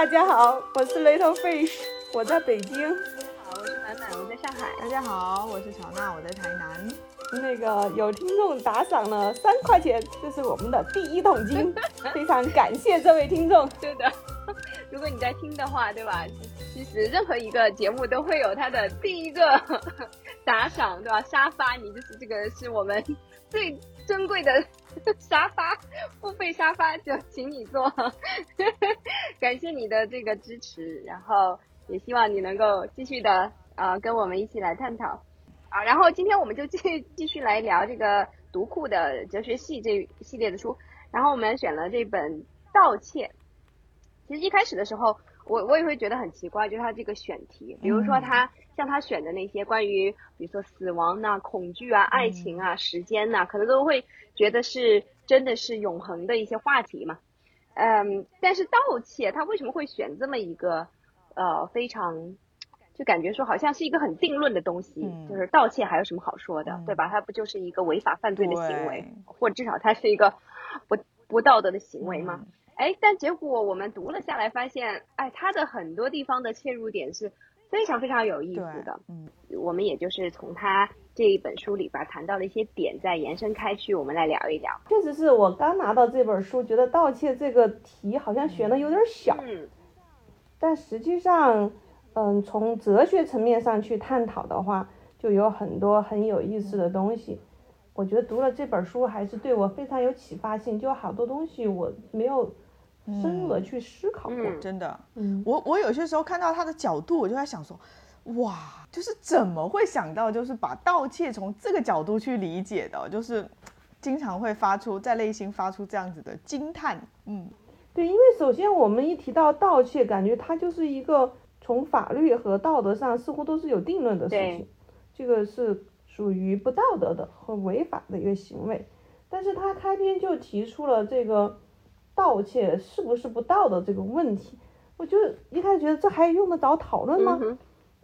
大家好，我是 Little Fish，我在北京。好，我是满满，我在上海。大家好，我是乔娜，我在台南。那个有听众打赏了三块钱，这是我们的第一桶金，非常感谢这位听众。对的，如果你在听的话，对吧？其实任何一个节目都会有它的第一个 打赏，对吧？沙发，你就是这个是我们最珍贵的 沙发，付费沙发就请你坐。感谢你的这个支持，然后也希望你能够继续的啊跟我们一起来探讨。啊，然后今天我们就继继续来聊这个读库的哲学系这系列的书，然后我们选了这本《盗窃》。其实一开始的时候，我我也会觉得很奇怪，就是它这个选题，比如说他像他选的那些关于，比如说死亡呐、恐惧啊、爱情啊、时间呐，可能都会觉得是真的是永恒的一些话题嘛。嗯，但是盗窃他为什么会选这么一个呃非常？就感觉说好像是一个很定论的东西，就是盗窃还有什么好说的，对吧？它不就是一个违法犯罪的行为，或至少它是一个不不道德的行为吗？哎，但结果我们读了下来，发现，哎，它的很多地方的切入点是非常非常有意思的。嗯，我们也就是从他这一本书里边谈到了一些点，再延伸开去，我们来聊一聊。确实是我刚拿到这本书，觉得盗窃这个题好像选的有点小，嗯，但实际上。嗯，从哲学层面上去探讨的话，就有很多很有意思的东西。我觉得读了这本书还是对我非常有启发性，就好多东西我没有深入的去思考过。真的，嗯，我我有些时候看到他的角度，我就在想说，哇，就是怎么会想到就是把盗窃从这个角度去理解的，就是经常会发出在内心发出这样子的惊叹。嗯，对，因为首先我们一提到盗窃，感觉它就是一个。从法律和道德上似乎都是有定论的事情，这个是属于不道德的和违法的一个行为。但是他开篇就提出了这个盗窃是不是不道德这个问题，我就一开始觉得这还用得着讨论吗？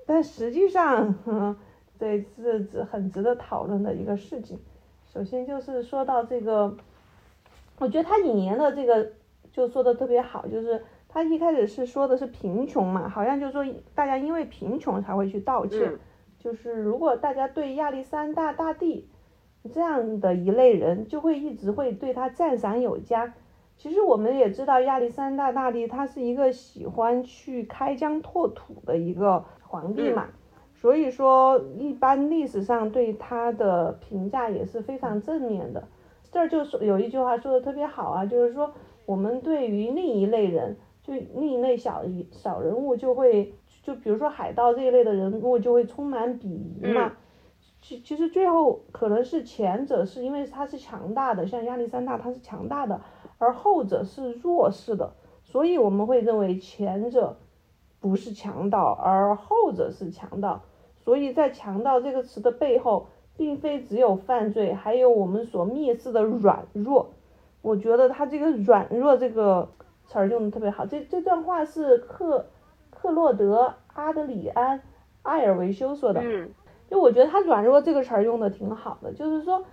但实际上，这是值很值得讨论的一个事情。首先就是说到这个，我觉得他引言的这个就说的特别好，就是。他一开始是说的是贫穷嘛，好像就是说大家因为贫穷才会去盗窃，就是如果大家对亚历山大大帝这样的一类人，就会一直会对他赞赏有加。其实我们也知道亚历山大大帝他是一个喜欢去开疆拓土的一个皇帝嘛，所以说一般历史上对他的评价也是非常正面的。这儿就是有一句话说的特别好啊，就是说我们对于另一类人。就另一类小一小人物就会，就比如说海盗这一类的人物就会充满鄙夷嘛。其其实最后可能是前者是因为他是强大的，像亚历山大他是强大的，而后者是弱势的，所以我们会认为前者不是强盗，而后者是强盗。所以在强盗这个词的背后，并非只有犯罪，还有我们所蔑视的软弱。我觉得他这个软弱这个。词儿用的特别好，这这段话是克克洛德阿德里安艾尔维修说的，嗯就我觉得他软弱这个词儿用的挺好的，就是说，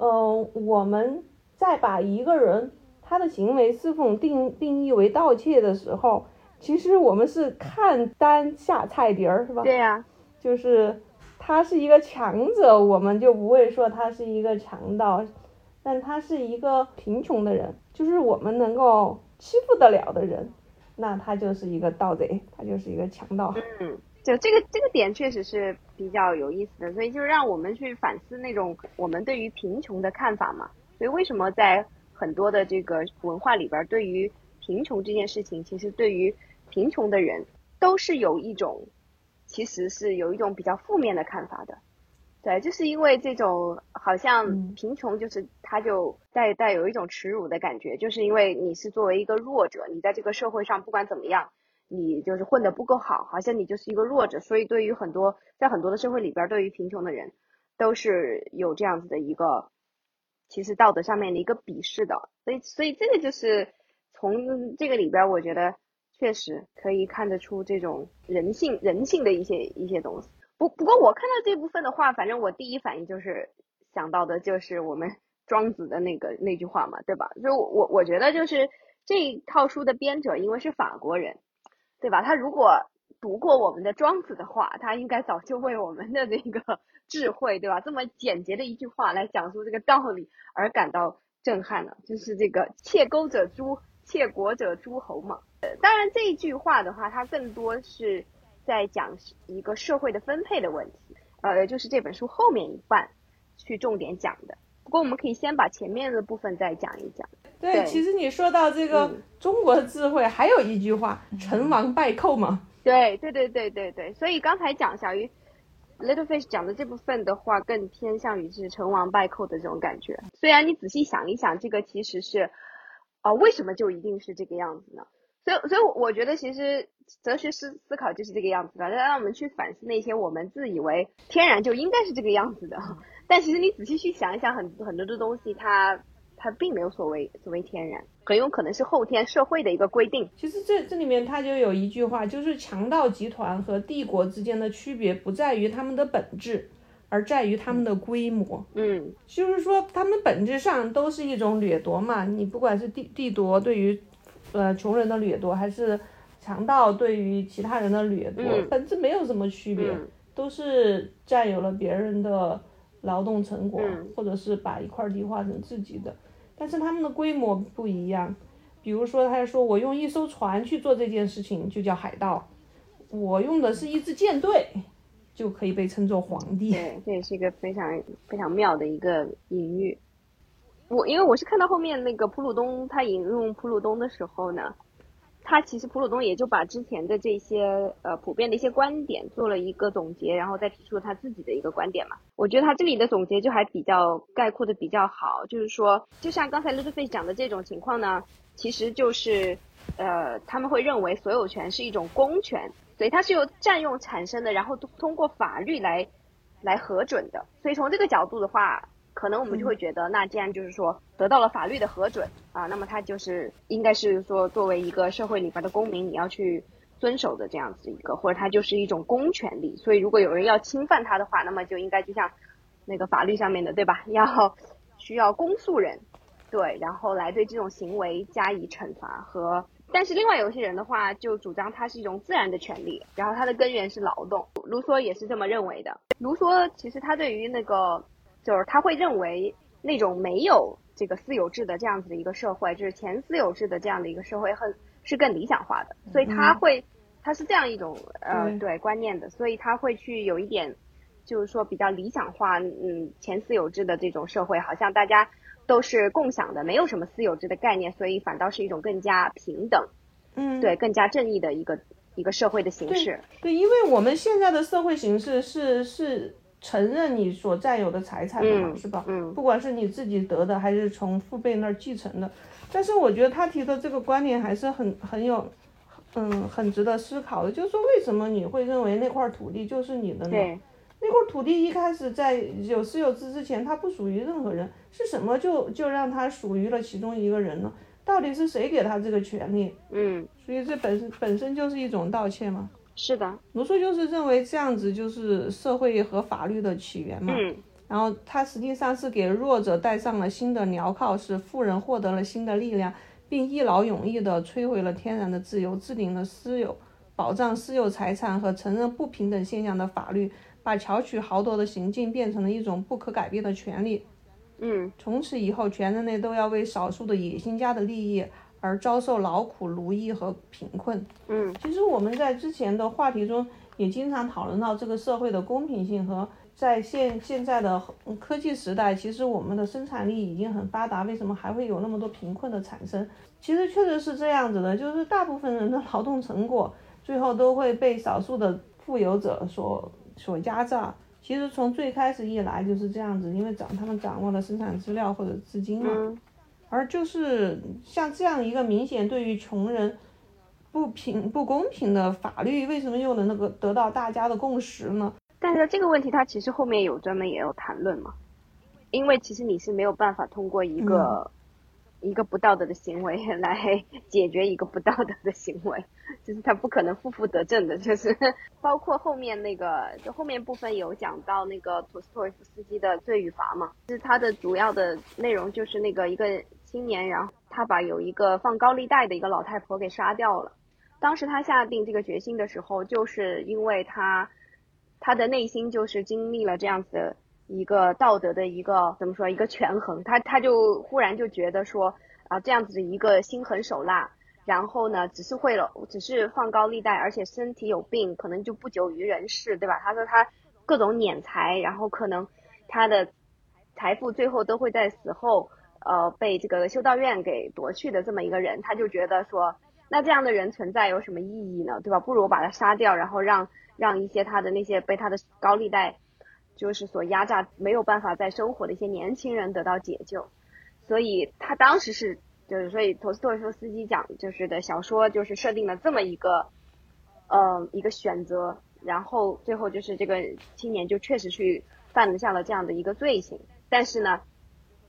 嗯，我们在把一个人他的行为是否定定义为盗窃的时候，其实我们是看单下菜碟儿，是吧？对呀，就是他是一个强者，我们就不会说他是一个强盗，但他是一个贫穷的人，就是我们能够。欺负得了的人，那他就是一个盗贼，他就是一个强盗。嗯，就这个这个点确实是比较有意思的，所以就让我们去反思那种我们对于贫穷的看法嘛。所以为什么在很多的这个文化里边，对于贫穷这件事情，其实对于贫穷的人都是有一种，其实是有一种比较负面的看法的。对，就是因为这种好像贫穷，就是他就带带有一种耻辱的感觉，就是因为你是作为一个弱者，你在这个社会上不管怎么样，你就是混得不够好，好像你就是一个弱者，所以对于很多在很多的社会里边，对于贫穷的人都是有这样子的一个其实道德上面的一个鄙视的，所以所以这个就是从这个里边，我觉得确实可以看得出这种人性人性的一些一些东西。不不过我看到这部分的话，反正我第一反应就是想到的就是我们 庄子的那个那句话嘛，对吧？就我我觉得就是这套书的编者因为是法国人，对吧？他如果读过我们的庄子的话，他应该早就为我们的那个 智慧，对吧？这么简洁的一句话来讲述这个道理而感到震撼了，就是这个“窃钩者诛，窃国者诸侯”嘛。呃，当然这一句话的话，它更多是在讲一个社会的分配的问题，呃，就是这本书后面一半去重点讲的。不过我们可以先把前面的部分再讲一讲。对，其实你说到这个中国的智慧，还有一句话“成王败寇”嘛。对对对对对对，所以刚才讲小鱼 Little Fish 讲的这部分的话，更偏向于是成王败寇的这种感觉。虽然你仔细想一想，这个其实是，啊，为什么就一定是这个样子呢？所以，所以我觉得其实哲学思思考就是这个样子的，让我们去反思那些我们自以为天然就应该是这个样子的，但其实你仔细去想一想，很很多的东西它。它并没有所谓所谓天然，很有可能是后天社会的一个规定。其实这这里面它就有一句话，就是强盗集团和帝国之间的区别不在于他们的本质，而在于他们的规模。嗯，就是说他们本质上都是一种掠夺嘛。你不管是帝帝夺对于呃穷人的掠夺，还是强盗对于其他人的掠夺，本质没有什么区别，都是占有了别人的劳动成果，或者是把一块地划成自己的。但是他们的规模不一样，比如说，他说我用一艘船去做这件事情就叫海盗，我用的是一支舰队，就可以被称作皇帝。对，这也是一个非常非常妙的一个隐喻。我因为我是看到后面那个普鲁东他引用普鲁东的时候呢。他其实普鲁东也就把之前的这些呃普遍的一些观点做了一个总结，然后再提出他自己的一个观点嘛。我觉得他这里的总结就还比较概括的比较好，就是说，就像刚才 Little Face 讲的这种情况呢，其实就是呃他们会认为所有权是一种公权，所以它是由占用产生的，然后通过法律来来核准的。所以从这个角度的话。可能我们就会觉得，那既然就是说得到了法律的核准啊，那么它就是应该是说作为一个社会里边的公民，你要去遵守的这样子一个，或者它就是一种公权力。所以如果有人要侵犯它的话，那么就应该就像那个法律上面的，对吧？要需要公诉人，对，然后来对这种行为加以惩罚和。但是另外有些人的话，就主张它是一种自然的权利，然后它的根源是劳动。卢梭也是这么认为的。卢梭其实他对于那个。就是他会认为那种没有这个私有制的这样子的一个社会，就是前私有制的这样的一个社会，很是更理想化的。所以他会，他是这样一种呃对观念的，所以他会去有一点，就是说比较理想化，嗯，前私有制的这种社会，好像大家都是共享的，没有什么私有制的概念，所以反倒是一种更加平等，嗯，对，更加正义的一个一个社会的形式。对，因为我们现在的社会形式是是。承认你所占有的财产嘛，是吧？嗯，不管是你自己得的，还是从父辈那儿继承的。但是我觉得他提的这个观点还是很很有，嗯，很值得思考的。就是说，为什么你会认为那块土地就是你的呢？那块土地一开始在有私有制之前，它不属于任何人，是什么就就让它属于了其中一个人呢？到底是谁给他这个权利？嗯，所以这本身本身就是一种盗窃嘛。是的，卢梭就是认为这样子就是社会和法律的起源嘛。嗯，然后他实际上是给弱者戴上了新的镣铐，使富人获得了新的力量，并一劳永逸地摧毁了天然的自由，制定了私有、保障私有财产和承认不平等现象的法律，把巧取豪夺的行径变成了一种不可改变的权利。嗯，从此以后，全人类都要为少数的野心家的利益。而遭受劳苦、奴役和贫困。嗯，其实我们在之前的话题中也经常讨论到这个社会的公平性和在现现在的科技时代，其实我们的生产力已经很发达，为什么还会有那么多贫困的产生？其实确实是这样子的，就是大部分人的劳动成果最后都会被少数的富有者所所压榨。其实从最开始以来就是这样子，因为掌他们掌握了生产资料或者资金嘛。而就是像这样一个明显对于穷人不平不公平的法律，为什么又能那个得到大家的共识呢？但是这个问题，它其实后面有专门也有谈论嘛，因为其实你是没有办法通过一个。一个不道德的行为来 解决一个不道德的行为，就是他不可能负负得正的，就是包括后面那个，就后面部分有讲到那个托斯托耶夫斯基的罪与罚嘛，就是它的主要的内容就是那个一个青年，然后他把有一个放高利贷的一个老太婆给杀掉了，当时他下定这个决心的时候，就是因为他他的内心就是经历了这样子的一个道德的一个怎么说一个权衡，他他就忽然就觉得说啊这样子的一个心狠手辣，然后呢只是会了只是放高利贷，而且身体有病，可能就不久于人世，对吧？他说他各种敛财，然后可能他的财富最后都会在死后呃被这个修道院给夺去的这么一个人，他就觉得说。那这样的人存在有什么意义呢？对吧？不如把他杀掉，然后让让一些他的那些被他的高利贷就是所压榨，没有办法再生活的一些年轻人得到解救。所以他当时是就是所以托斯托耶夫斯基讲就是的小说就是设定了这么一个呃一个选择，然后最后就是这个青年就确实去犯下了这样的一个罪行，但是呢，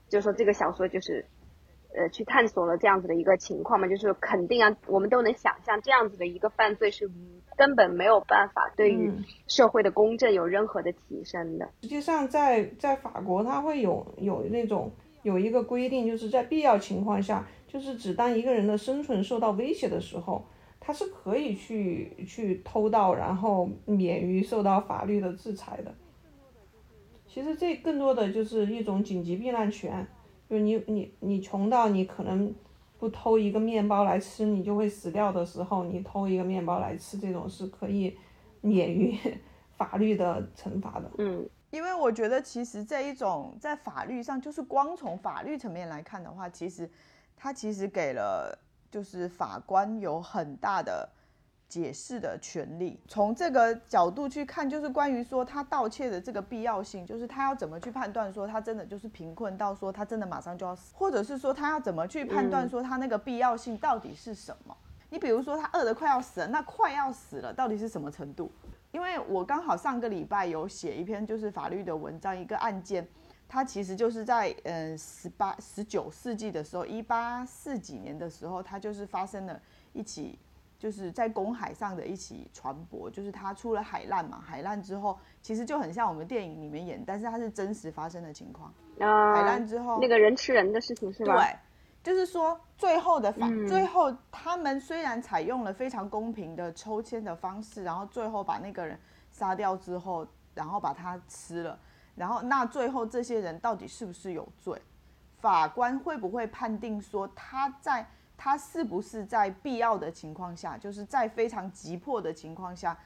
就说这个小说就是。呃，去探索了这样子的一个情况嘛，就是肯定啊，我们都能想象这样子的一个犯罪是根本没有办法对于社会的公正有任何的提升的。实际上，在在法国，它会有有那种有一个规定，就是在必要情况下，就是只当一个人的生存受到威胁的时候，他是可以去去偷盗，然后免于受到法律的制裁的。其实这更多的就是一种紧急避难权。就是你你你穷到你可能不偷一个面包来吃你就会死掉的时候，你偷一个面包来吃，这种是可以免于 法律的惩罚的。嗯，因为我觉得其实这一种在法律上，就是光从法律层面来看的话，其实它其实给了就是法官有很大的。解释的权利，从这个角度去看，就是关于说他盗窃的这个必要性，就是他要怎么去判断说他真的就是贫困到说他真的马上就要死，或者是说他要怎么去判断说他那个必要性到底是什么？你比如说他饿得快要死了，那快要死了到底是什么程度？因为我刚好上个礼拜有写一篇就是法律的文章，一个案件，它其实就是在嗯十八十九世纪的时候，一八四几年的时候，它就是发生了一起。就是在公海上的一起船舶，就是它出了海难嘛，海难之后其实就很像我们电影里面演，但是它是真实发生的情况。啊，海难之后那个人吃人的事情是吧？对，就是说最后的法，最后他们虽然采用了非常公平的抽签的方式，然后最后把那个人杀掉之后，然后把他吃了，然后那最后这些人到底是不是有罪？法官会不会判定说他在？他是不是在必要的情况下，就是在非常急迫的情况下，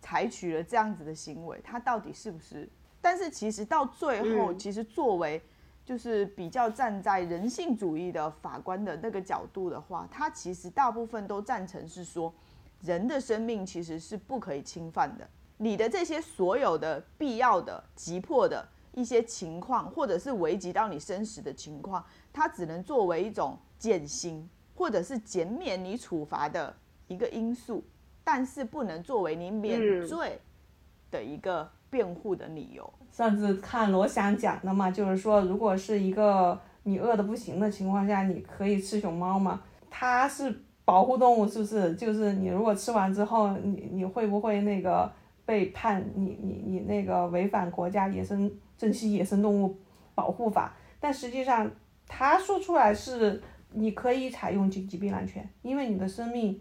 采取了这样子的行为？他到底是不是？但是其实到最后，其实作为就是比较站在人性主义的法官的那个角度的话，他其实大部分都赞成是说，人的生命其实是不可以侵犯的。你的这些所有的必要的、急迫的一些情况，或者是危及到你生死的情况，它只能作为一种减刑。或者是减免你处罚的一个因素，但是不能作为你免罪的一个辩护的理由。上次看罗翔讲的嘛，就是说，如果是一个你饿的不行的情况下，你可以吃熊猫嘛？它是保护动物，是不是？就是你如果吃完之后，你你会不会那个被判你你你那个违反国家野生珍稀野生动物保护法？但实际上他说出来是。你可以采用紧急避难权，因为你的生命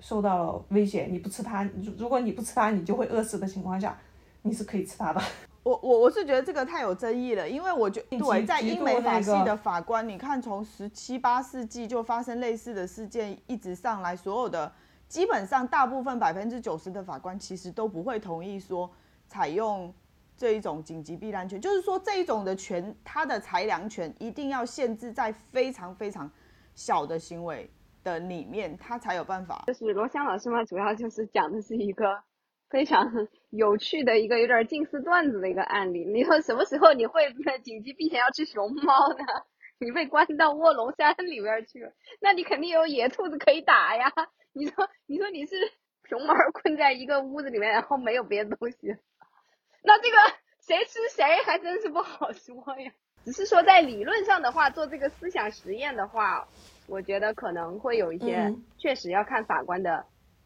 受到了威胁，你不吃它，如如果你不吃它，你就会饿死的情况下，你是可以吃它的。我我我是觉得这个太有争议了，因为我觉对在英美法系的法官，你看从十七八世纪就发生类似的事件，一直上来，所有的基本上大部分百分之九十的法官其实都不会同意说采用。这一种紧急避难权，就是说这一种的权，它的裁量权一定要限制在非常非常小的行为的里面，它才有办法。就是罗翔老师嘛，主要就是讲的是一个非常有趣的一个有点近似段子的一个案例。你说什么时候你会紧急避险要吃熊猫呢？你被关到卧龙山里边去了，那你肯定有野兔子可以打呀。你说，你说你是熊猫困在一个屋子里面，然后没有别的东西。那这个谁吃谁还真是不好说呀。只是说在理论上的话，做这个思想实验的话，我觉得可能会有一些，确实要看法官的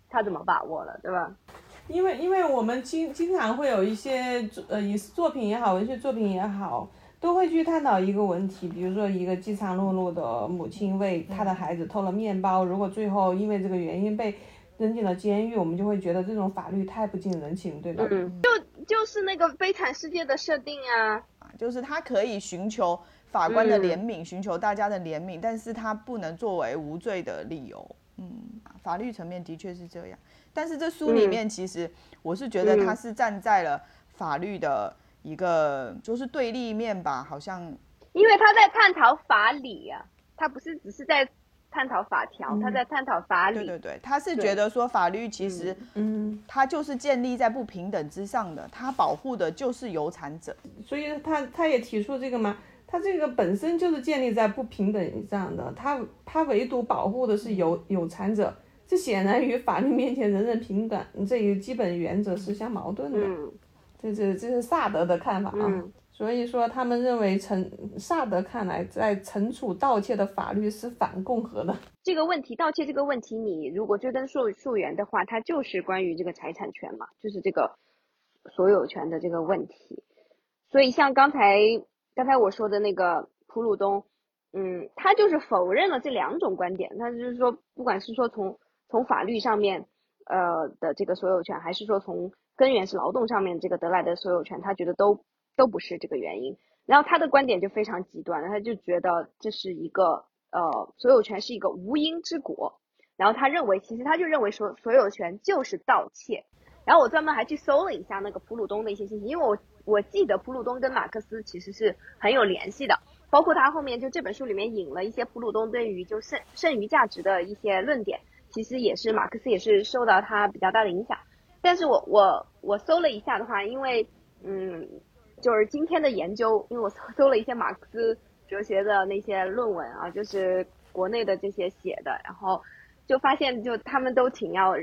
他怎么把握了，对吧？因为因为我们经经常会有一些呃影视作品也好，文学作品也好，都会去探讨一个问题，比如说一个饥肠辘辘的母亲为她的孩子偷了面包，如果最后因为这个原因被扔进了监狱，我们就会觉得这种法律太不近人情，对吧？嗯，就就是那个悲惨世界的设定啊，就是他可以寻求法官的怜悯，寻求大家的怜悯，但是他不能作为无罪的理由。嗯，法律层面的确是这样，但是这书里面其实我是觉得他是站在了法律的一个就是对立面吧，好像因为他在探讨法理啊，他不是只是在。探讨法条，他在探讨法理。对对对，他是觉得说法律其实，嗯，它就是建立在不平等之上的，它保护的就是有产者。所以他他也提出这个嘛，他这个本身就是建立在不平等上的，他他唯独保护的是有有产者，这显然与法律面前人人平等这一基本原则是相矛盾的。嗯，这是这是萨德的看法啊。所以说，他们认为，从萨德看来，在惩处盗窃的法律是反共和的。这个问题，盗窃这个问题，你如果追根溯溯源的话，它就是关于这个财产权嘛，就是这个所有权的这个问题。所以，像刚才刚才我说的那个普鲁东，嗯，他就是否认了这两种观点。他就是说，不管是说从从法律上面，呃的这个所有权，还是说从根源是劳动上面这个得来的所有权，他觉得都。都不是这个原因，然后他的观点就非常极端，他就觉得这是一个呃所有权是一个无因之果，然后他认为其实他就认为说所有权就是盗窃，然后我专门还去搜了一下那个普鲁东的一些信息，因为我我记得普鲁东跟马克思其实是很有联系的，包括他后面就这本书里面引了一些普鲁东对于就剩剩余价值的一些论点，其实也是马克思也是受到他比较大的影响，但是我我我搜了一下的话，因为嗯。就是今天的研究，因为我 搜了一些马克思哲学的那些论文啊，就是国内的这些写的，然后就发现，就他们都挺要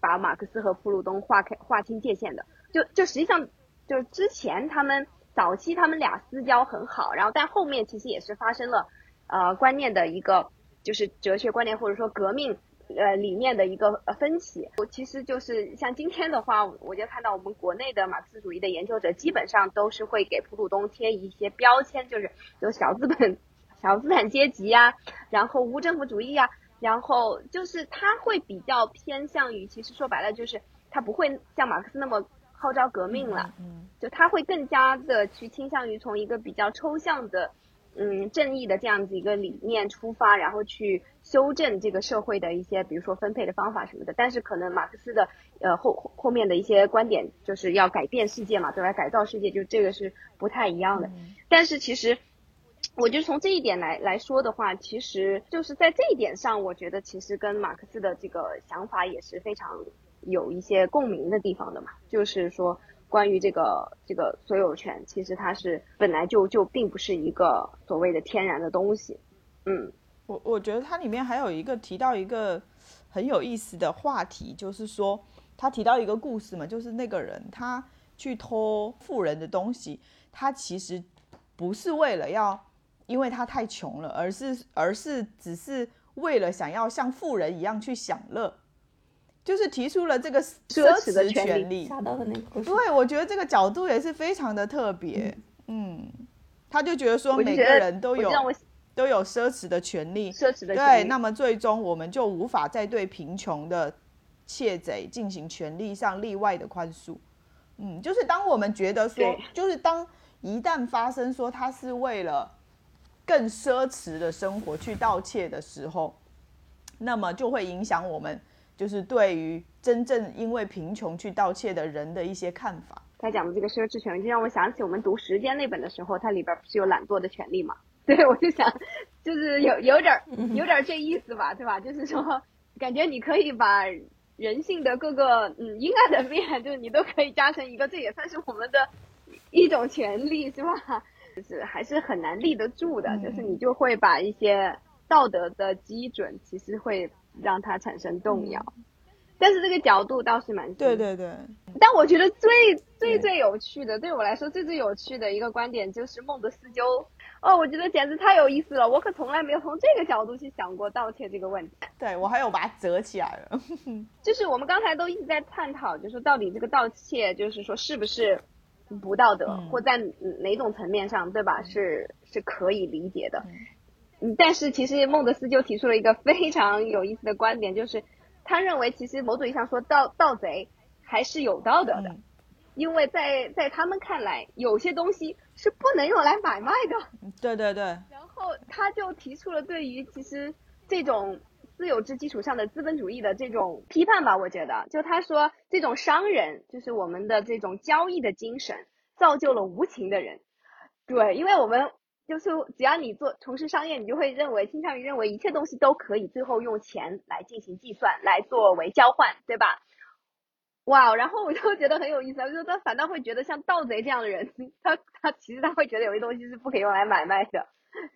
把马克思和普鲁东划开、划清界限的。就就实际上，就是之前他们早期他们俩私交很好，然后但后面其实也是发生了呃观念的一个就是哲学观念或者说革命。呃，里面的一个呃分歧，我其实就是像今天的话，我就看到我们国内的马克思主义的研究者基本上都是会给普鲁东贴一些标签，就是有小资本、小资产阶级呀，然后无政府主义呀，然后就是他会比较偏向于，其实说白了就是他不会像马克思那么号召革命了，嗯，就他会更加的去倾向于从一个比较抽象的。嗯，正义的这样子一个理念出发，然后去修正这个社会的一些，比如说分配的方法什么的。但是可能马克思的呃后后面的一些观点，就是要改变世界嘛，对吧？改造世界，就这个是不太一样的。但是其实，我就从这一点来来说的话，其实就是在这一点上，我觉得其实跟马克思的这个想法也是非常有一些共鸣的地方的嘛，就是说。关于这个这个所有权，其实它是本来就就并不是一个所谓的天然的东西。嗯，我我觉得它里面还有一个提到一个很有意思的话题，就是说他提到一个故事嘛，就是那个人他去偷富人的东西，他其实不是为了要，因为他太穷了，而是而是只是为了想要像富人一样去享乐。就是提出了这个奢侈的权利，对，我觉得这个角度也是非常的特别。嗯，他就觉得说每个人都有都有奢侈的权利，奢侈的对，那么最终我们就无法再对贫穷的窃贼进行权利上例外的宽恕。嗯，就是当我们觉得说，就是当一旦发生说他是为了更奢侈的生活去盗窃的时候，那么就会影响我们。就是对于真正因为贫穷去盗窃的人的一些看法。他讲的这个奢侈权，就让我想起我们读《时间》那本的时候，它里边不是有懒惰的权利嘛？对，我就想，就是有有点有点这意思吧，对吧？就是说，感觉你可以把人性的各个嗯阴暗的面，就是你都可以加成一个，这也算是我们的一种权利，是吧？就是还是很难立得住的，就是你就会把一些道德的基准，其实会。让他产生动摇，但是这个角度倒是蛮对对对。但我觉得最最最有趣的，对我来说最最有趣的一个观点就是孟德斯鸠。哦，我觉得简直太有意思了，我可从来没有从这个角度去想过盗窃这个问题。对我还有把它折起来了。就是我们刚才都一直在探讨，就是到底这个盗窃，就是说是不是不道德，或在哪种层面上，对吧？是是可以理解的。但是其实孟德斯鸠提出了一个非常有意思的观点，就是他认为其实某种意义上说盗盗贼还是有道德的，因为在在他们看来，有些东西是不能用来买卖的。对对对。然后他就提出了对于其实这种私有制基础上的资本主义的这种批判吧。我觉得，就他说这种商人就是我们的这种交易的精神，造就了无情的人。对，因为我们。就是只要你做从事商业，你就会认为倾向于认为一切东西都可以最后用钱来进行计算，来作为交换，对吧？哇，然后我就觉得很有意思，我就他反倒会觉得像盗贼这样的人，他他其实他会觉得有些东西是不可以用来买卖的，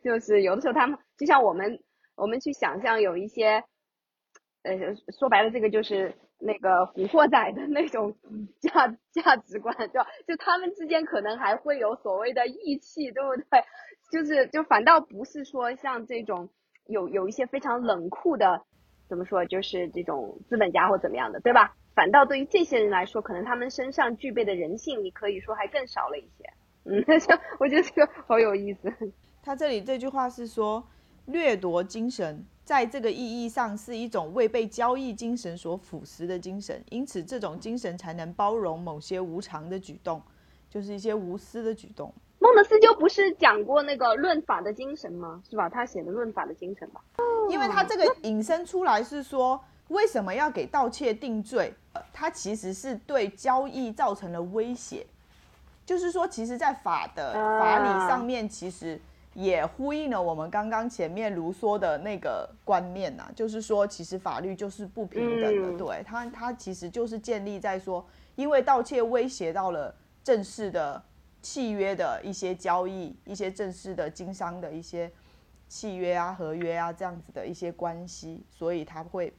就是有的时候他们就像我们我们去想象有一些，呃，说白了这个就是。那个古惑仔的那种价价值观，对吧？就他们之间可能还会有所谓的义气，对不对？就是就反倒不是说像这种有有一些非常冷酷的，怎么说？就是这种资本家或怎么样的，对吧？反倒对于这些人来说，可能他们身上具备的人性，你可以说还更少了一些。嗯，我觉得这个好有意思。他这里这句话是说掠夺精神。在这个意义上，是一种未被交易精神所腐蚀的精神，因此这种精神才能包容某些无常的举动，就是一些无私的举动。孟德斯鸠不是讲过那个论法的精神吗？是吧？他写的论法的精神吧？因为他这个引申出来是说，为什么要给盗窃定罪？他其实是对交易造成了威胁，就是说，其实，在法的法理上面，其实。也呼应了我们刚刚前面卢梭的那个观念呐，就是说，其实法律就是不平等的，对它，它其实就是建立在说，因为盗窃威胁到了正式的契约的一些交易，一些正式的经商的一些契约啊、合约啊这样子的一些关系，所以他会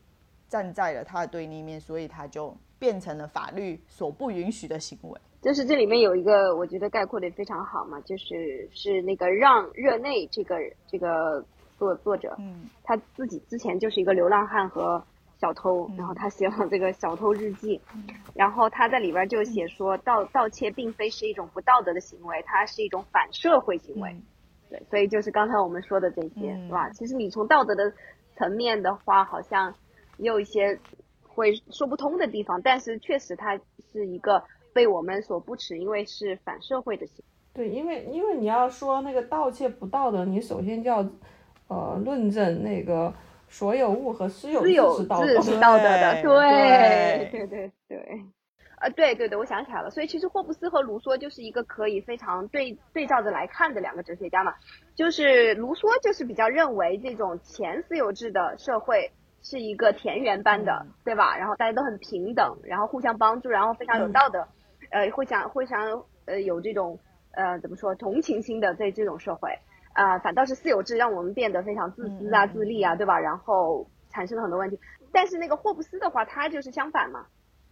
站在了他的对立面，所以他就变成了法律所不允许的行为。就是这里面有一个，我觉得概括的非常好嘛，就是是那个让热内这个这个作作者，嗯，他自己之前就是一个流浪汉和小偷，然后他写了这个小偷日记，然后他在里边就写说盗盗窃并非是一种不道德的行为，它是一种反社会行为，对，所以就是刚才我们说的这些，是吧？其实你从道德的层面的话，好像也有一些会说不通的地方，但是确实它是一个。被我们所不耻，因为是反社会的行为。对，因为因为你要说那个盗窃不道德，你首先就要呃论证那个所有物和私有制是道德的。对对对对，啊对对对，我想起来了。所以其实霍布斯和卢梭就是一个可以非常对对照着来看的两个哲学家嘛。就是卢梭就是比较认为这种前私有制的社会。是一个田园般的，对吧？然后大家都很平等，然后互相帮助，然后非常有道德，呃，会想会想呃有这种呃怎么说同情心的在这种社会，啊，反倒是私有制让我们变得非常自私啊、自利啊，对吧？然后产生了很多问题。但是那个霍布斯的话，他就是相反嘛，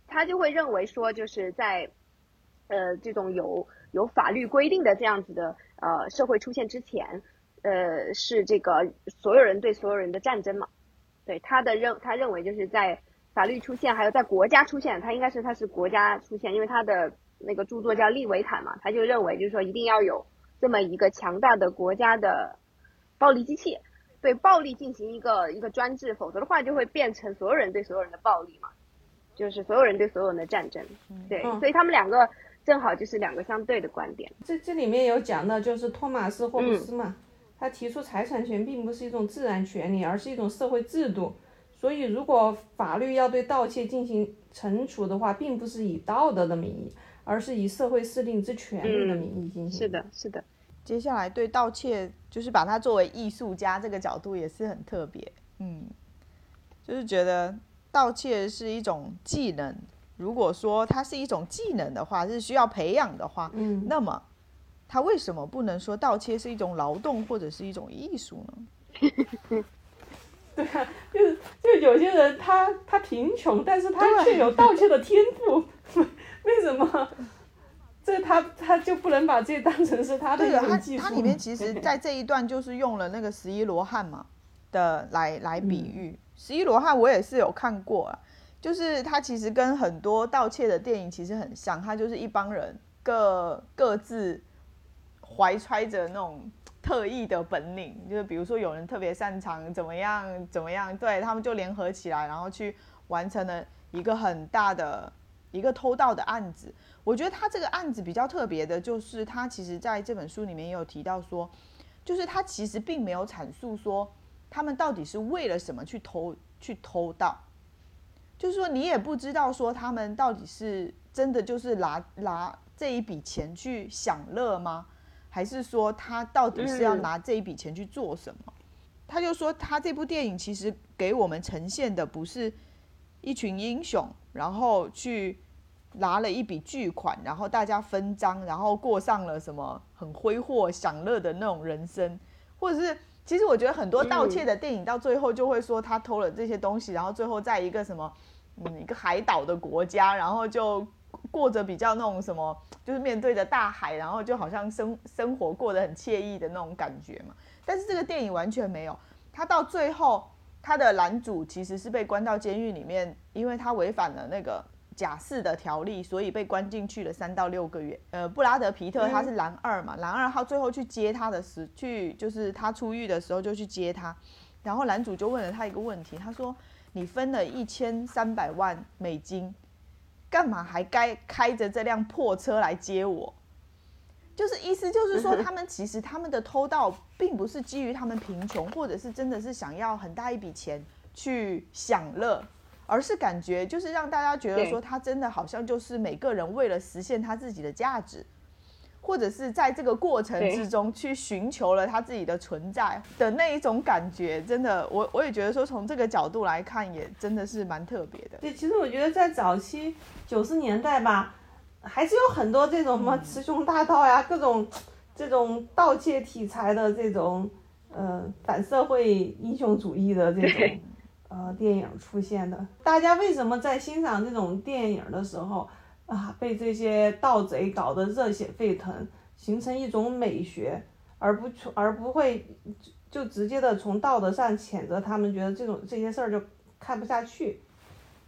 他就会认为说，就是在呃这种有有法律规定的这样子的呃社会出现之前，呃是这个所有人对所有人的战争嘛。对他的认，他认为就是在法律出现，还有在国家出现，他应该是他是国家出现，因为他的那个著作叫利维坦嘛，他就认为就是说一定要有这么一个强大的国家的暴力机器，对暴力进行一个一个专制，否则的话就会变成所有人对所有人的暴力嘛，就是所有人对所有人的战争。对，所以他们两个正好就是两个相对的观点。这这里面有讲到就是托马斯霍布斯嘛。他提出财产权并不是一种自然权利，而是一种社会制度。所以，如果法律要对盗窃进行惩处的话，并不是以道德的名义，而是以社会适定之权利的名义进行。是的，是的。接下来对盗窃，就是把它作为艺术家这个角度也是很特别。嗯，就是觉得盗窃是一种技能。如果说它是一种技能的话，是需要培养的话，嗯，那么。它为什么不能说盗窃是一种劳动或者是一种艺术呢？对啊，就是就有些人他他贫穷，但是他却有盗窃的天赋，为什么？这他他就不能把这当成是他的一种技术？他里面其实，在这一段就是用了那个十一罗汉嘛的来来比喻。十一罗汉我也是有看过啊，就是他其实跟很多盗窃的电影其实很像，他就是一帮人各各自。怀揣着那种特异的本领，就是比如说有人特别擅长怎么样怎么样，对他们就联合起来，然后去完成了一个很大的一个偷盗的案子。我觉得他这个案子比较特别的，就是他其实在这本书里面也有提到说，就是他其实并没有阐述说他们到底是为了什么去偷去偷盗，就是说你也不知道说他们到底是真的就是拿拿这一笔钱去享乐吗？还是说他到底是要拿这一笔钱去做什么？他就说他这部电影其实给我们呈现的不是一群英雄，然后去。拿了一笔巨款，然后大家分赃，然后过上了什么很挥霍享乐的那种人生，或者是，其实我觉得很多盗窃的电影到最后就会说他偷了这些东西，然后最后在一个什么，嗯，一个海岛的国家，然后就过着比较那种什么，就是面对着大海，然后就好像生生活过得很惬意的那种感觉嘛。但是这个电影完全没有，他到最后他的男主其实是被关到监狱里面，因为他违反了那个。假释的条例，所以被关进去了三到六个月。呃，布拉德皮特他是男二嘛，男二他最后去接他的时，去就是他出狱的时候就去接他，然后男主就问了他一个问题，他说：“你分了一千三百万美金，干嘛还该开着这辆破车来接我？”就是意思就是说，他们其实他们的偷盗并不是基于他们贫穷，或者是真的是想要很大一笔钱去享乐。而是感觉就是让大家觉得说他真的好像就是每个人为了实现他自己的价值，或者是在这个过程之中去寻求了他自己的存在的那一种感觉，真的，我我也觉得说从这个角度来看也真的是蛮特别的。对，其实我觉得在早期九十年代吧，还是有很多这种什么雌雄大盗呀，各种这种盗窃题材的这种呃反社会英雄主义的这种。呃，电影出现的，大家为什么在欣赏这种电影的时候啊，被这些盗贼搞得热血沸腾，形成一种美学，而不从而不会就直接的从道德上谴责他们，觉得这种这些事儿就看不下去。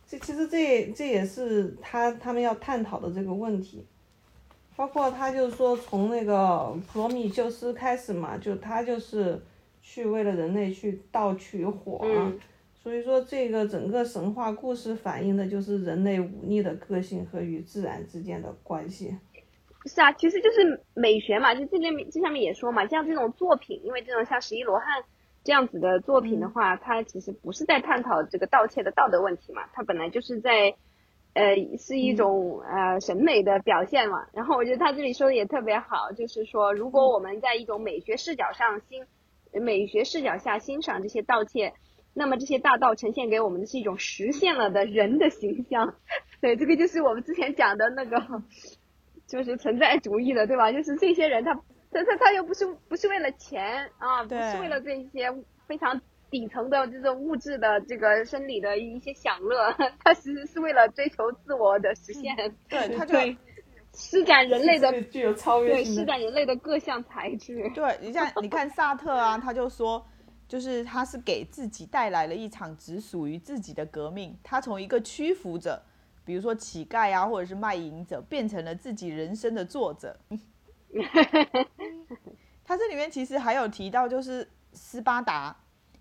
这其实这这也是他他们要探讨的这个问题，包括他就是说从那个普罗米修斯开始嘛，就他就是去为了人类去盗取火。所以说，这个整个神话故事反映的就是人类忤逆的个性和与自然之间的关系。是啊，其实就是美学嘛，就这边这上面也说嘛，像这种作品，因为这种像《十一罗汉》这样子的作品的话，它其实不是在探讨这个盗窃的道德问题嘛，它本来就是在，呃，是一种呃审美的表现嘛。然后我觉得他这里说的也特别好，就是说，如果我们在一种美学视角上欣，美学视角下欣赏这些盗窃。那么这些大道呈现给我们的是一种实现了的人的形象，对，这个就是我们之前讲的那个，就是存在主义的，对吧？就是这些人他他他他又不是不是为了钱啊，不是为了这些非常底层的这种物质的这个生理的一些享乐，他其实是为了追求自我的实现，对，他就施展人类的具有超越对施展人类的各项才智，对你像你看萨特啊，他就说。就是他是给自己带来了一场只属于自己的革命。他从一个屈服者，比如说乞丐啊，或者是卖淫者，变成了自己人生的作者。他这里面其实还有提到，就是斯巴达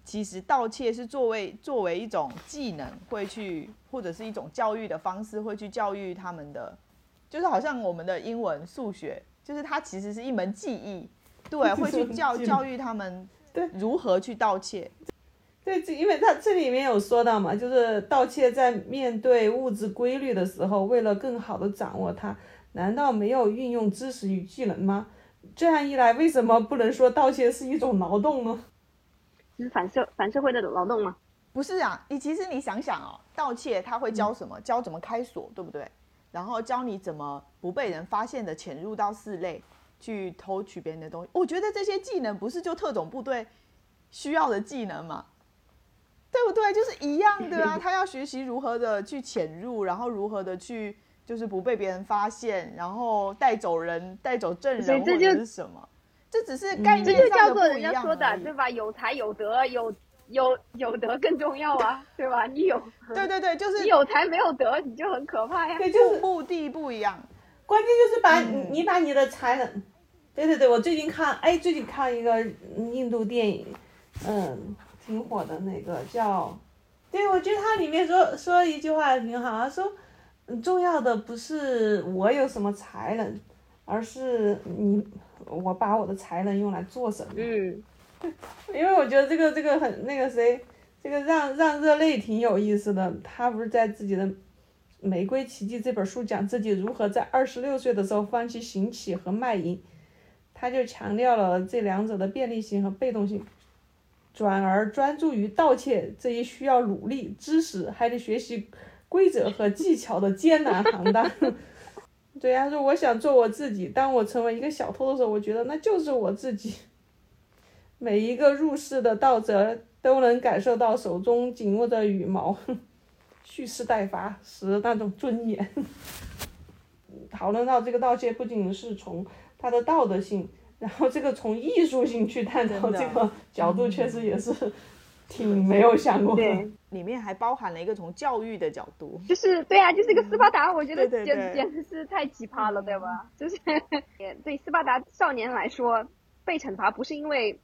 其实盗窃是作为作为一种技能，会去或者是一种教育的方式，会去教育他们的，就是好像我们的英文、数学，就是它其实是一门技艺，对，会去教 教育他们。对，如何去盗窃？对，这因为他这里面有说到嘛，就是盗窃在面对物质规律的时候，为了更好的掌握它，难道没有运用知识与技能吗？这样一来，为什么不能说盗窃是一种劳动呢？就是反社反社会的劳动吗？不是啊，你其实你想想哦，盗窃他会教什么？教怎么开锁，对不对？然后教你怎么不被人发现的潜入到室内。去偷取别人的东西，我觉得这些技能不是就特种部队需要的技能吗？对不对？就是一样的啊，他要学习如何的去潜入，然后如何的去就是不被别人发现，然后带走人、带走证人或者是什么？这只是概念这就叫做人家说的对吧？有才有德，有有有德更重要啊，对吧？你有对对对，就是你有才没有德，你就很可怕呀。对，就是目的不一样。关键就是把你你把你的才能，对对对，我最近看，哎，最近看一个印度电影，嗯，挺火的那个叫，对，我觉得它里面说说一句话挺好，他说，重要的不是我有什么才能，而是你我把我的才能用来做什么。嗯，因为我觉得这个这个很那个谁，这个让让热泪挺有意思的，他不是在自己的《玫瑰奇迹》这本书讲自己如何在二十六岁的时候放弃行乞和卖淫，他就强调了这两者的便利性和被动性。转而专注于盗窃这一需要努力、知识，还得学习规则和技巧的艰难行当。对呀，说我想做我自己。当我成为一个小偷的时候，我觉得那就是我自己。每一个入室的盗贼都能感受到手中紧握着羽毛，蓄势待发时那种尊严。讨论到这个盗窃，不仅是从它的道德性。然后这个从艺术性去探讨这个角度，确实也是挺没有想过的。里面还包含了一个从教育的角度，就是对啊，就是一个斯巴达，我觉得简简直是太奇葩了，对吧？就是 对斯巴达少年来说，被惩罚不是因为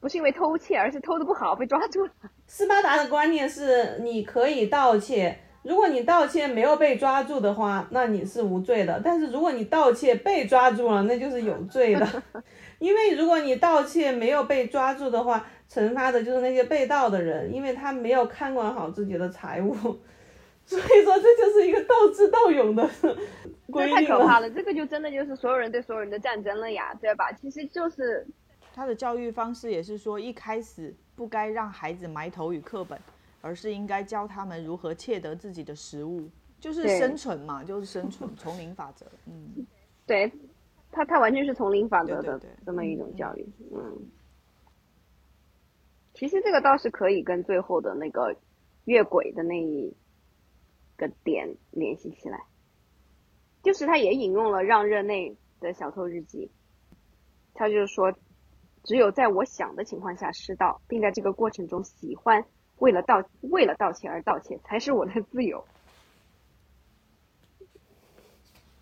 不是因为偷窃，而是偷的不好被抓住了。斯巴达的观念是，你可以盗窃。如果你盗窃没有被抓住的话，那你是无罪的。但是如果你盗窃被抓住了，那就是有罪的。因为如果你盗窃没有被抓住的话，惩罚的就是那些被盗的人，因为他没有看管好自己的财物。所以说，这就是一个斗智斗勇的 规定太可怕了，这个就真的就是所有人对所有人的战争了呀，对吧？其实就是他的教育方式也是说，一开始不该让孩子埋头于课本。而是应该教他们如何窃得自己的食物，就是生存嘛，就是生存，丛林法则。嗯，对，他他完全是丛林法则的这么一种教育。嗯，其实这个倒是可以跟最后的那个越轨的那一个点联系起来，就是他也引用了让热内的小偷日记，他就是说，只有在我想的情况下失盗，并在这个过程中喜欢。为了盗为了盗窃而盗窃，才是我的自由。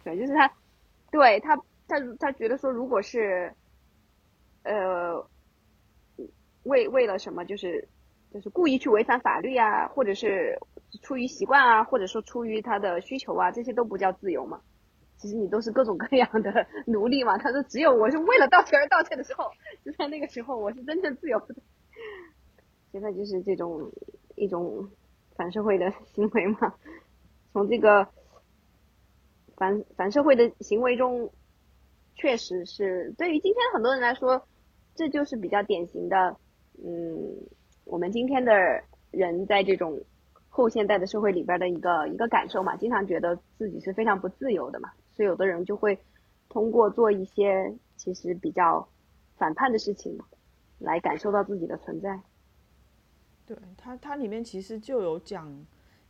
对，就是他，对他，他他觉得说，如果是，呃，为为了什么，就是就是故意去违反法律啊，或者是出于习惯啊，或者说出于他的需求啊，这些都不叫自由嘛。其实你都是各种各样的奴隶嘛。他说，只有我是为了盗窃而盗窃的时候，就在那个时候，我是真正自由的。现在就是这种一种反社会的行为嘛，从这个反反社会的行为中，确实是对于今天很多人来说，这就是比较典型的，嗯，我们今天的人在这种后现代的社会里边的一个一个感受嘛，经常觉得自己是非常不自由的嘛，所以有的人就会通过做一些其实比较反叛的事情，来感受到自己的存在。对它，它里面其实就有讲，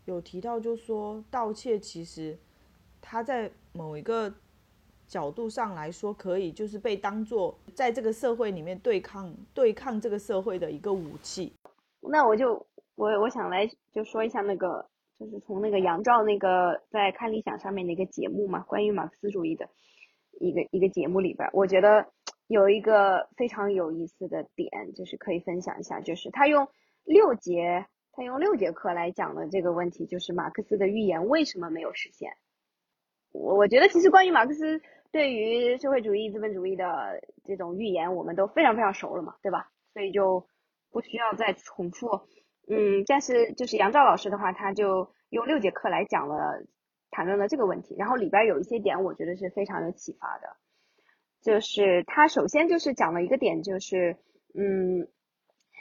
有提到，就说盗窃其实，它在某一个角度上来说，可以就是被当做在这个社会里面对抗对抗这个社会的一个武器。那我就我我想来就说一下那个，就是从那个杨照那个在看理想上面的一个节目嘛，关于马克思主义的一个一个节目里边，我觉得有一个非常有意思的点，就是可以分享一下，就是他用。六节，他用六节课来讲的这个问题，就是马克思的预言为什么没有实现。我我觉得其实关于马克思对于社会主义、资本主义的这种预言，我们都非常非常熟了嘛，对吧？所以就不需要再重复。嗯，但是就是杨照老师的话，他就用六节课来讲了，谈论了这个问题。然后里边有一些点，我觉得是非常有启发的。就是他首先就是讲了一个点，就是嗯。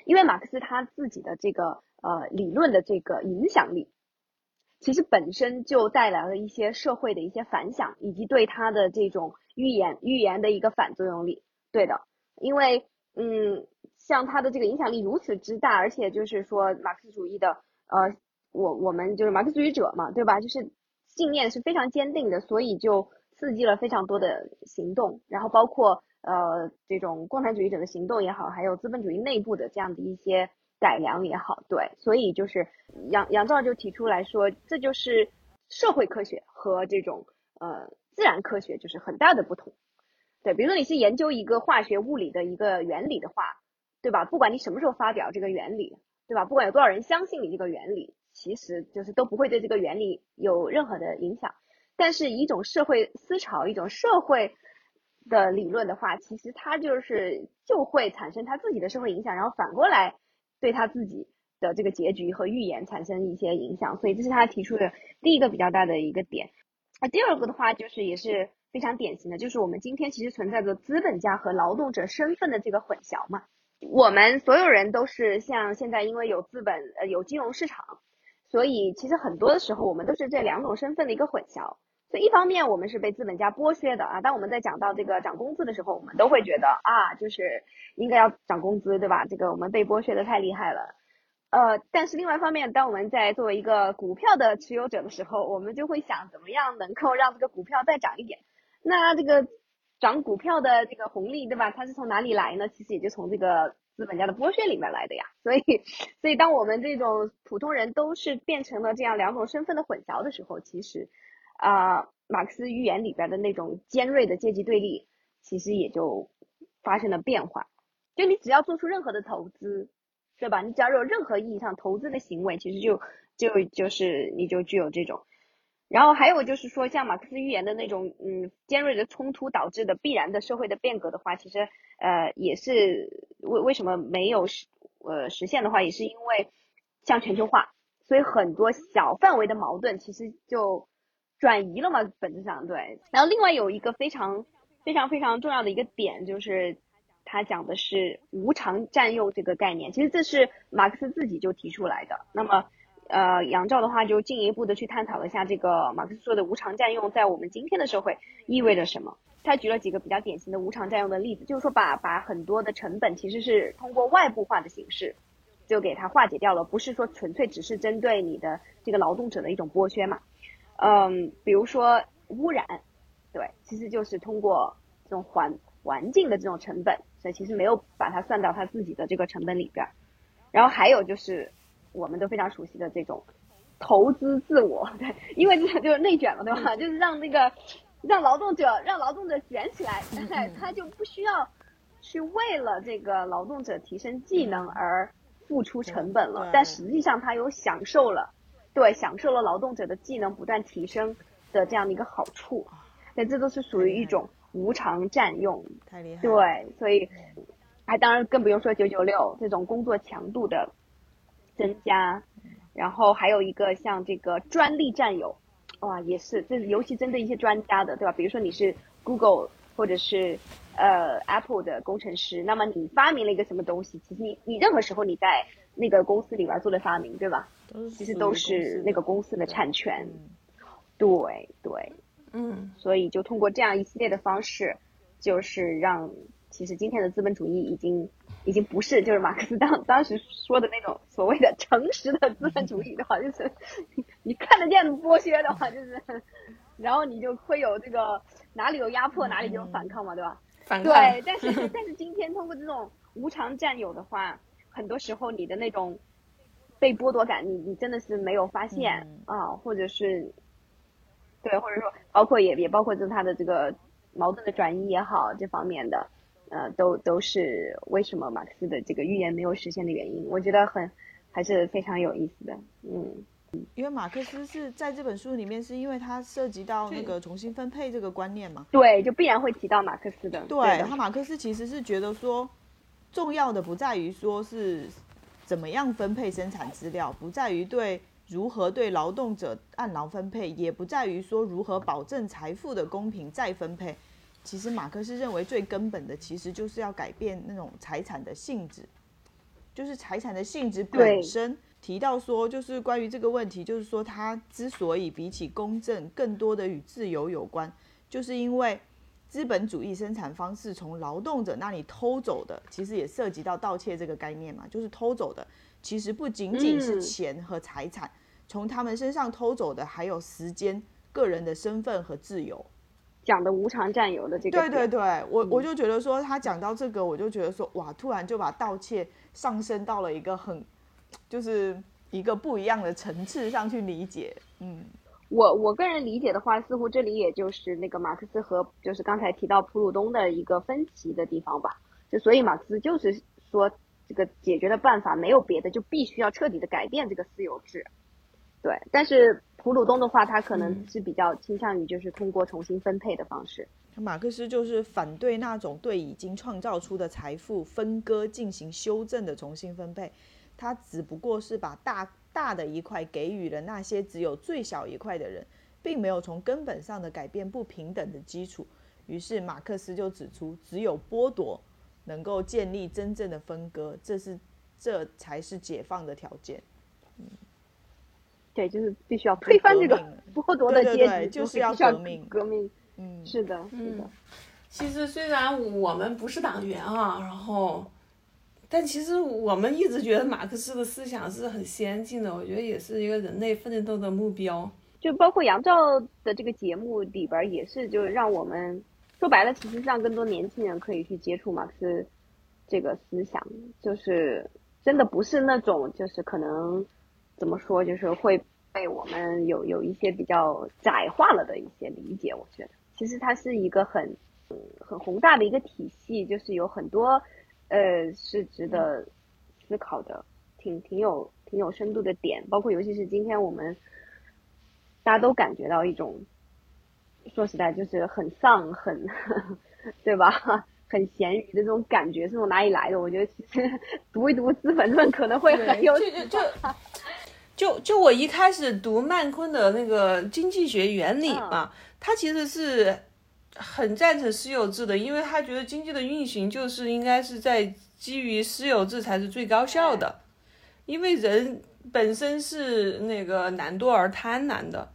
因为马克思他自己的这个呃理论的这个影响力，其实本身就带来了一些社会的一些反响，以及对他的这种预言预言的一个反作用力。对的，因为嗯，像他的这个影响力如此之大，而且就是说马克思主义的呃，我我们就是马克思主义者嘛，对吧？就是信念是非常坚定的，所以就刺激了非常多的行动，然后包括。呃，这种共产主义者的行动也好，还有资本主义内部的这样的一些改良也好，对，所以就是杨杨照就提出来说，这就是社会科学和这种呃自然科学就是很大的不同，对，比如说你是研究一个化学物理的一个原理的话，对吧？不管你什么时候发表这个原理，对吧？不管有多少人相信你这个原理，其实就是都不会对这个原理有任何的影响。但是一种社会思潮，一种社会的理论的话，其实它就是就会产生它自己的社会影响，然后反过来对他自己的这个结局和预言产生一些影响。所以这是他提出的第一个比较大的一个点。那第二个的话，就是也是非常典型的，就是我们今天其实存在着资本家和劳动者身份的这个混淆嘛。我们所有人都是像现在，因为有资本，呃，有金融市场，所以其实很多的时候，我们都是这两种身份的一个混淆。所以一方面，我们是被资本家剥削的啊。当我们在讲到这个涨工资的时候，我们都会觉得啊，就是应该要涨工资，对吧？这个我们被剥削的太厉害了。呃，但是另外一方面，当我们在作为一个股票的持有者的时候，我们就会想，怎么样能够让这个股票再涨一点？那这个。涨股票的这个红利，对吧？它是从哪里来呢？其实也就从这个资本家的剥削里面来的呀。所以，所以当我们这种普通人都是变成了这样两种身份的混淆的时候，其实，啊，马克思预言里边的那种尖锐的阶级对立，其实也就发生了变化。就你只要做出任何的投资，对吧？你只要有任何意义上投资的行为，其实就就就是你就具有这种。然后还有就是说，像马克思预言的那种，嗯，尖锐的冲突导致的必然的社会的变革的话，其实，呃，也是为为什么没有实，呃，实现的话，也是因为像全球化，所以很多小范围的矛盾其实就转移了嘛，本质上对。然后另外有一个非常非常非常重要的一个点，就是他讲的是无偿占用这个概念，其实这是马克思自己就提出来的。那么。呃，杨照的话就进一步的去探讨了一下这个马克思说的无偿占用在我们今天的社会意味着什么。他举了几个比较典型的无偿占用的例子，就是说把把很多的成本其实是通过外部化的形式就给它化解掉了，不是说纯粹只是针对你的这个劳动者的一种剥削嘛。嗯，比如说污染，对，其实就是通过这种环环境的这种成本，所以其实没有把它算到他自己的这个成本里边。然后还有就是。我们都非常熟悉的这种投资自我，对，因为这就是内卷嘛，对吧？就是让那个让劳动者让劳动者卷起来，他就不需要去为了这个劳动者提升技能而付出成本了，但实际上他有享受了，对，享受了劳动者的技能不断提升的这样的一个好处，那这都是属于一种无偿占用，太厉害，对，所以还当然更不用说九九六这种工作强度的。增加，然后还有一个像这个专利占有，哇，也是，这尤其针对一些专家的，对吧？比如说你是 Google 或者是呃 Apple 的工程师，那么你发明了一个什么东西，其实你你任何时候你在那个公司里边做的发明，对吧？其实都是那个公司的产权。对对，嗯，所以就通过这样一系列的方式，就是让其实今天的资本主义已经。已经不是就是马克思当当时说的那种所谓的诚实的资本主义的话，就是你看得见剥削的话，就是，然后你就会有这个哪里有压迫哪里就有反抗嘛，对吧？反抗。对，但是但是今天通过这种无偿占有的话，很多时候你的那种被剥夺感，你你真的是没有发现啊，或者是对，或者说包括也也包括就是他的这个矛盾的转移也好，这方面的。呃，都都是为什么马克思的这个预言没有实现的原因，我觉得很还是非常有意思的，嗯，因为马克思是在这本书里面，是因为他涉及到那个重新分配这个观念嘛，对，就必然会提到马克思的，对，然后马克思其实是觉得说，重要的不在于说是怎么样分配生产资料，不在于对如何对劳动者按劳分配，也不在于说如何保证财富的公平再分配。其实马克思认为最根本的，其实就是要改变那种财产的性质，就是财产的性质本身。提到说，就是关于这个问题，就是说它之所以比起公正更多的与自由有关，就是因为资本主义生产方式从劳动者那里偷走的，其实也涉及到盗窃这个概念嘛，就是偷走的其实不仅仅是钱和财产，从他们身上偷走的还有时间、个人的身份和自由。讲的无偿占有的这个，对对对，我我就觉得说他讲到这个，我就觉得说哇，突然就把盗窃上升到了一个很，就是一个不一样的层次上去理解。嗯，我我个人理解的话，似乎这里也就是那个马克思和就是刚才提到普鲁东的一个分歧的地方吧。就所以马克思就是说这个解决的办法没有别的，就必须要彻底的改变这个私有制。对，但是普鲁东的话，他可能是比较倾向于就是通过重新分配的方式。马克思就是反对那种对已经创造出的财富分割进行修正的重新分配，他只不过是把大大的一块给予了那些只有最小一块的人，并没有从根本上的改变不平等的基础。于是马克思就指出，只有剥夺能够建立真正的分割，这是这才是解放的条件。嗯。对，就是必须要推翻这个剥夺的阶级，就是要革命。革命，嗯，是的，是的。其实虽然我们不是党员啊，然后，但其实我们一直觉得马克思的思想是很先进的，我觉得也是一个人类奋斗的目标。就包括杨照的这个节目里边，也是就让我们说白了，其实让更多年轻人可以去接触马克思这个思想，就是真的不是那种就是可能。怎么说？就是会被我们有有一些比较窄化了的一些理解。我觉得，其实它是一个很很宏大的一个体系，就是有很多呃是值得思考的，挺挺有挺有深度的点。包括尤其是今天我们大家都感觉到一种，说实在就是很丧，很 对吧？很咸鱼的这种感觉是从哪里来的？我觉得其实读一读《资本论》可能会很有。就就 就我一开始读曼昆的那个经济学原理嘛，它其实是很赞成私有制的，因为他觉得经济的运行就是应该是在基于私有制才是最高效的，因为人本身是那个懒惰而贪婪的，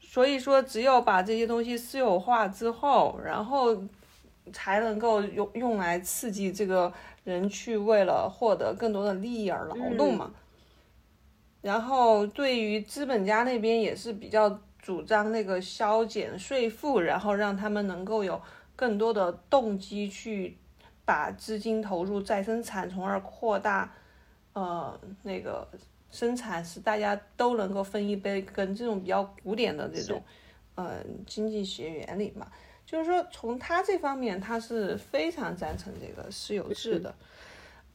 所以说只有把这些东西私有化之后，然后才能够用用来刺激这个人去为了获得更多的利益而劳动嘛。然后对于资本家那边也是比较主张那个削减税负，然后让他们能够有更多的动机去把资金投入再生产，从而扩大呃那个生产，使大家都能够分一杯羹。这种比较古典的这种呃经济学原理嘛，就是说从他这方面他是非常赞成这个私有制的。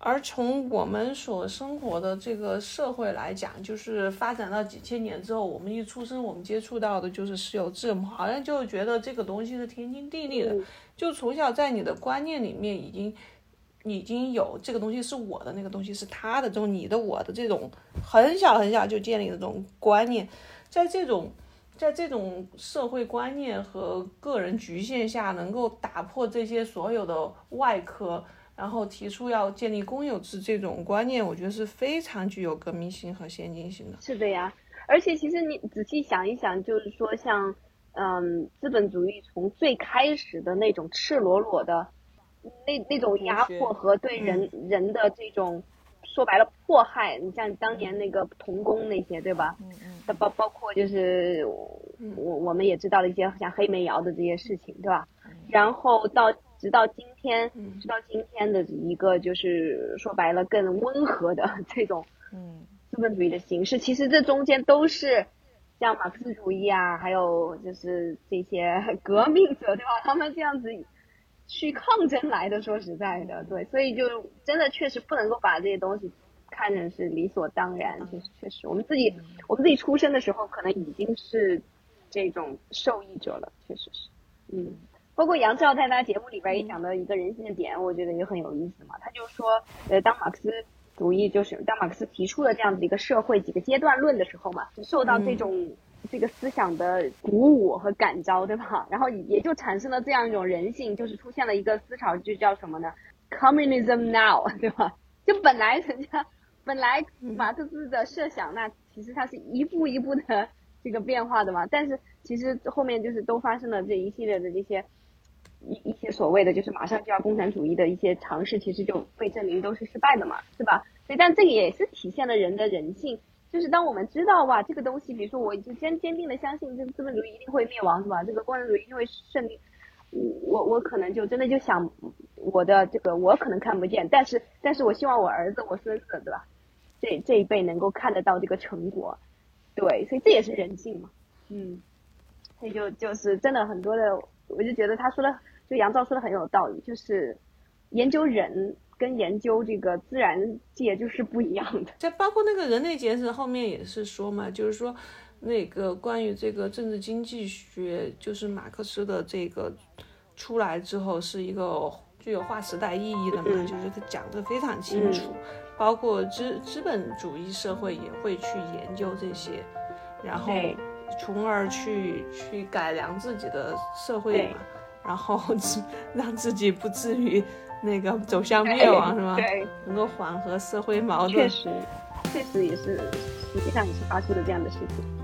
而从我们所生活的这个社会来讲，就是发展到几千年之后，我们一出生，我们接触到的就是私有制，好像就觉得这个东西是天经地义的，就从小在你的观念里面已经已经有这个东西是我的，那个东西是他的，这种你的我的这种很小很小就建立的这种观念，在这种在这种社会观念和个人局限下，能够打破这些所有的外科。然后提出要建立公有制这种观念，我觉得是非常具有革命性和先进性的。是的呀，而且其实你仔细想一想，就是说像，嗯，资本主义从最开始的那种赤裸裸的，那那种压迫和对人人的这种，说白了迫害，你像当年那个童工那些，对吧？嗯嗯。包包括就是我我们也知道了一些像黑煤窑的这些事情，对吧？然后到。直到今天，直到今天的一个就是说白了更温和的 这种，嗯，资本主义的形式，其实这中间都是像马克思主义啊，还有就是这些革命者，对吧？他们这样子去抗争来的。说实在的，对，所以就真的确实不能够把这些东西看成是理所当然。确实，确实，我们自己我们自己出生的时候，可能已经是这种受益者了。确实是，嗯。包括杨照在他节目里边也讲到一个人性的点，我觉得也很有意思嘛。他就说，呃，当马克思主义就是当马克思提出了这样子一个社会几个阶段论的时候嘛，受到这种这个思想的鼓舞和感召，对吧？然后也就产生了这样一种人性，就是出现了一个思潮，就叫什么呢？Communism now，对吧？就本来人家本来马克思的设想，那其实它是一步一步的 这个变化的嘛。但是其实后面就是都发生了这一系列的这些。一一些所谓的就是马上就要共产主义的一些尝试，其实就被证明都是失败的嘛，是吧？所以，但这个也是体现了人的人性，就是当我们知道哇，这个东西，比如说，我就坚坚定的相信这资本主义一定会灭亡，是吧？这个共产主义一定会胜利，我我可能就真的就想，我的这个我可能看不见，但是但是我希望我儿子、我孙子，对吧？这这一辈能够看得到这个成果，对，所以这也是人性嘛，嗯，所以就就是真的很多的，我就觉得他说的。就杨照说的很有道理，就是研究人跟跟研究这个自然界就是不一样的。在包括那个人类简史后面也是说嘛，就是说那个关于这个政治经济学，就是马克思的这个出来之后是一个具有划时代意义的嘛，就是他讲的非常清楚，包括资资本主义社会也会去研究这些，然后从而去去改良自己的社会嘛。然后 让自己不至于那个走向灭亡，是吗？对，能够缓和社会矛盾。确实，确实也是，实际上也是发生了这样的事情。